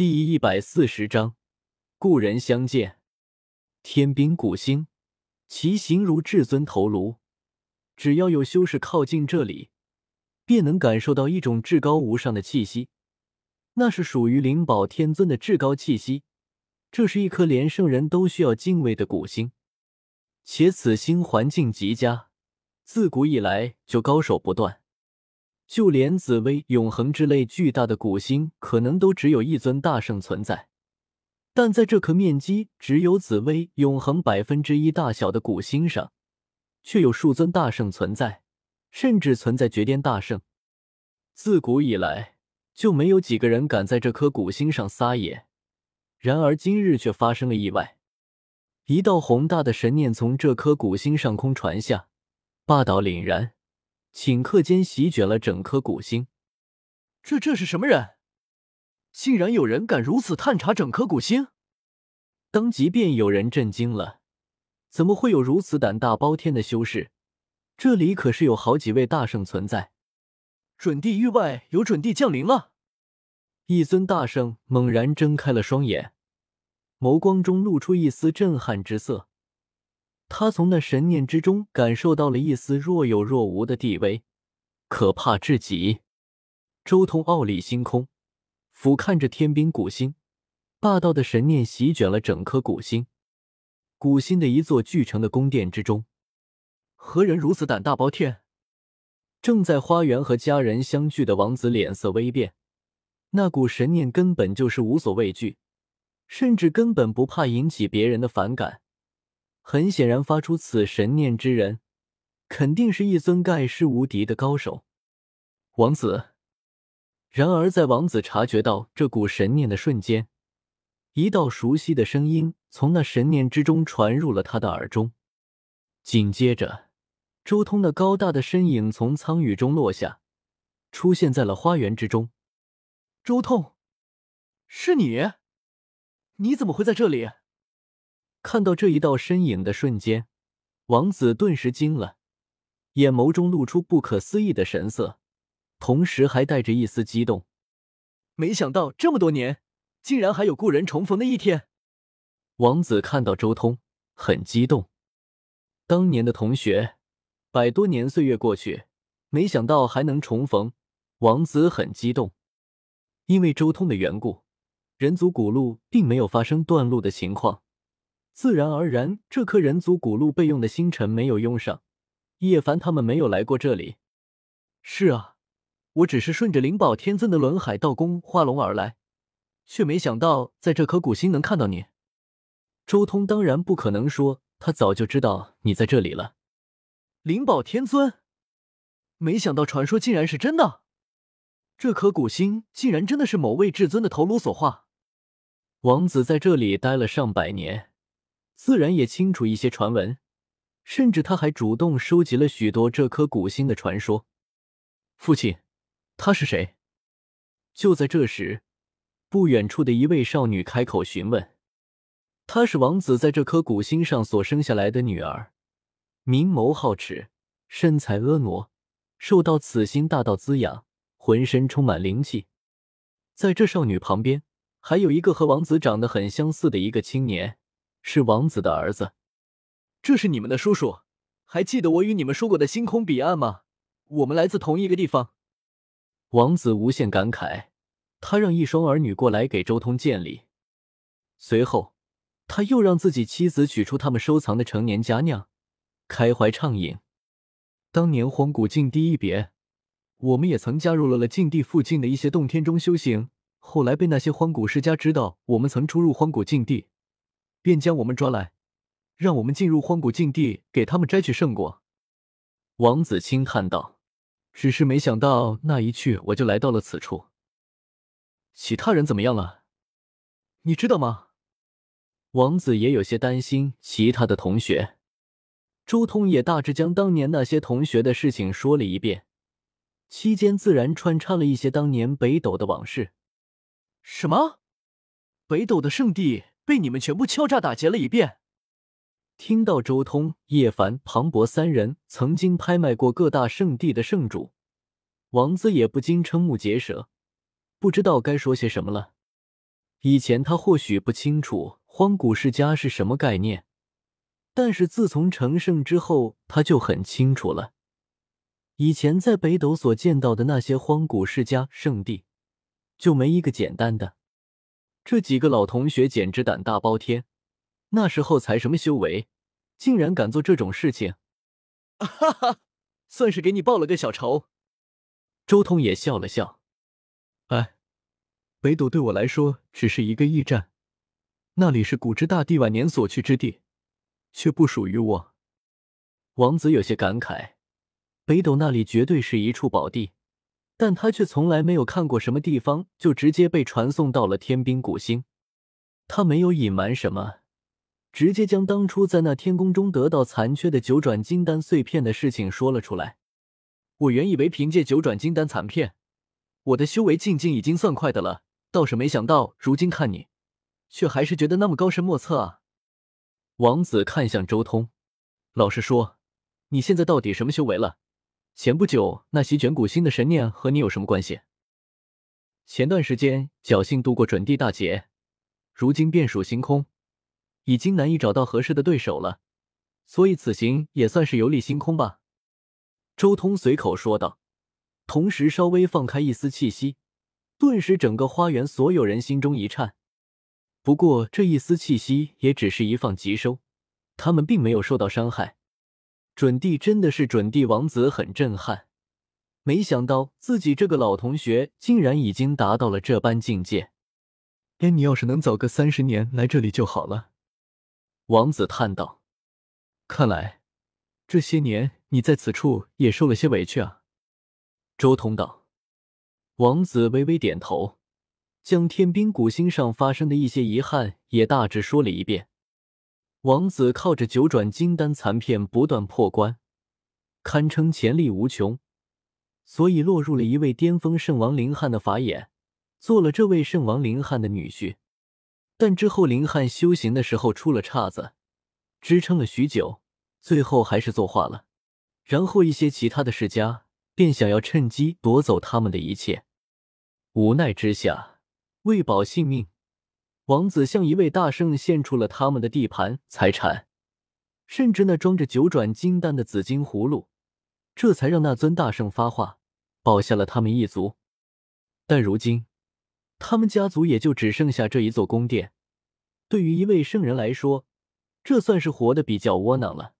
第一百四十章，故人相见。天兵古星，其形如至尊头颅。只要有修士靠近这里，便能感受到一种至高无上的气息，那是属于灵宝天尊的至高气息。这是一颗连圣人都需要敬畏的古星，且此星环境极佳，自古以来就高手不断。就连紫薇、永恒之类巨大的古星，可能都只有一尊大圣存在。但在这颗面积只有紫薇、永恒百分之一大小的古星上，却有数尊大圣存在，甚至存在绝巅大圣。自古以来就没有几个人敢在这颗古星上撒野。然而今日却发生了意外，一道宏大的神念从这颗古星上空传下，霸道凛然。顷刻间席卷了整颗古星，这这是什么人？竟然有人敢如此探查整颗古星？当即便有人震惊了，怎么会有如此胆大包天的修士？这里可是有好几位大圣存在。准地域外有准地降临了！一尊大圣猛然睁开了双眼，眸光中露出一丝震撼之色。他从那神念之中感受到了一丝若有若无的地位，可怕至极。周通傲立星空，俯瞰着天兵古星，霸道的神念席卷了整颗古星。古星的一座巨城的宫殿之中，何人如此胆大包天？正在花园和家人相聚的王子脸色微变，那股神念根本就是无所畏惧，甚至根本不怕引起别人的反感。很显然，发出此神念之人，肯定是一尊盖世无敌的高手。王子。然而，在王子察觉到这股神念的瞬间，一道熟悉的声音从那神念之中传入了他的耳中。紧接着，周通那高大的身影从苍宇中落下，出现在了花园之中。周通，是你？你怎么会在这里？看到这一道身影的瞬间，王子顿时惊了，眼眸中露出不可思议的神色，同时还带着一丝激动。没想到这么多年，竟然还有故人重逢的一天。王子看到周通，很激动。当年的同学，百多年岁月过去，没想到还能重逢。王子很激动，因为周通的缘故，人族古路并没有发生断路的情况。自然而然，这颗人族古路备用的星辰没有用上。叶凡他们没有来过这里。是啊，我只是顺着灵宝天尊的轮海道宫化龙而来，却没想到在这颗古星能看到你。周通当然不可能说他早就知道你在这里了。灵宝天尊，没想到传说竟然是真的。这颗古星竟然真的是某位至尊的头颅所化。王子在这里待了上百年。自然也清楚一些传闻，甚至他还主动收集了许多这颗古星的传说。父亲，他是谁？就在这时，不远处的一位少女开口询问：“她是王子在这颗古星上所生下来的女儿，明眸皓齿，身材婀娜，受到此星大道滋养，浑身充满灵气。”在这少女旁边，还有一个和王子长得很相似的一个青年。是王子的儿子，这是你们的叔叔。还记得我与你们说过的星空彼岸吗？我们来自同一个地方。王子无限感慨，他让一双儿女过来给周通见礼，随后他又让自己妻子取出他们收藏的成年佳酿，开怀畅饮。当年荒古禁地一别，我们也曾加入了了禁地附近的一些洞天中修行，后来被那些荒古世家知道我们曾出入荒古禁地。便将我们抓来，让我们进入荒古禁地，给他们摘取圣果。王子轻叹道：“只是没想到那一去，我就来到了此处。其他人怎么样了？你知道吗？”王子也有些担心其他的同学。周通也大致将当年那些同学的事情说了一遍，期间自然穿插了一些当年北斗的往事。什么？北斗的圣地？被你们全部敲诈打劫了一遍。听到周通、叶凡、庞博三人曾经拍卖过各大圣地的圣主，王子也不禁瞠目结舌，不知道该说些什么了。以前他或许不清楚荒古世家是什么概念，但是自从成圣之后，他就很清楚了。以前在北斗所见到的那些荒古世家圣地，就没一个简单的。这几个老同学简直胆大包天，那时候才什么修为，竟然敢做这种事情，哈哈，算是给你报了个小仇。周通也笑了笑，哎。北斗对我来说只是一个驿站，那里是古之大帝晚年所去之地，却不属于我。王子有些感慨，北斗那里绝对是一处宝地，但他却从来没有看过什么地方就直接被传送到了天兵古星。他没有隐瞒什么，直接将当初在那天宫中得到残缺的九转金丹碎片的事情说了出来。我原以为凭借九转金丹残片，我的修为进境已经算快的了。倒是没想到，如今看你，却还是觉得那么高深莫测啊！王子看向周通，老实说，你现在到底什么修为了？前不久那席卷古星的神念和你有什么关系？前段时间侥幸度过准地大劫，如今变属星空，已经难以找到合适的对手了，所以此行也算是游历星空吧。周通随口说道，同时稍微放开一丝气息。顿时，整个花园所有人心中一颤。不过，这一丝气息也只是一放即收，他们并没有受到伤害。准帝真的是准帝王子，很震撼。没想到自己这个老同学竟然已经达到了这般境界。哎，你要是能早个三十年来这里就好了。王子叹道：“看来这些年你在此处也受了些委屈啊。”周通道。王子微微点头，将天兵古星上发生的一些遗憾也大致说了一遍。王子靠着九转金丹残片不断破关，堪称潜力无穷，所以落入了一位巅峰圣王林汉的法眼，做了这位圣王林汉的女婿。但之后林汉修行的时候出了岔子，支撑了许久，最后还是作画了。然后一些其他的世家便想要趁机夺走他们的一切。无奈之下，为保性命，王子向一位大圣献出了他们的地盘、财产，甚至那装着九转金丹的紫金葫芦，这才让那尊大圣发话，保下了他们一族。但如今，他们家族也就只剩下这一座宫殿。对于一位圣人来说，这算是活得比较窝囊了。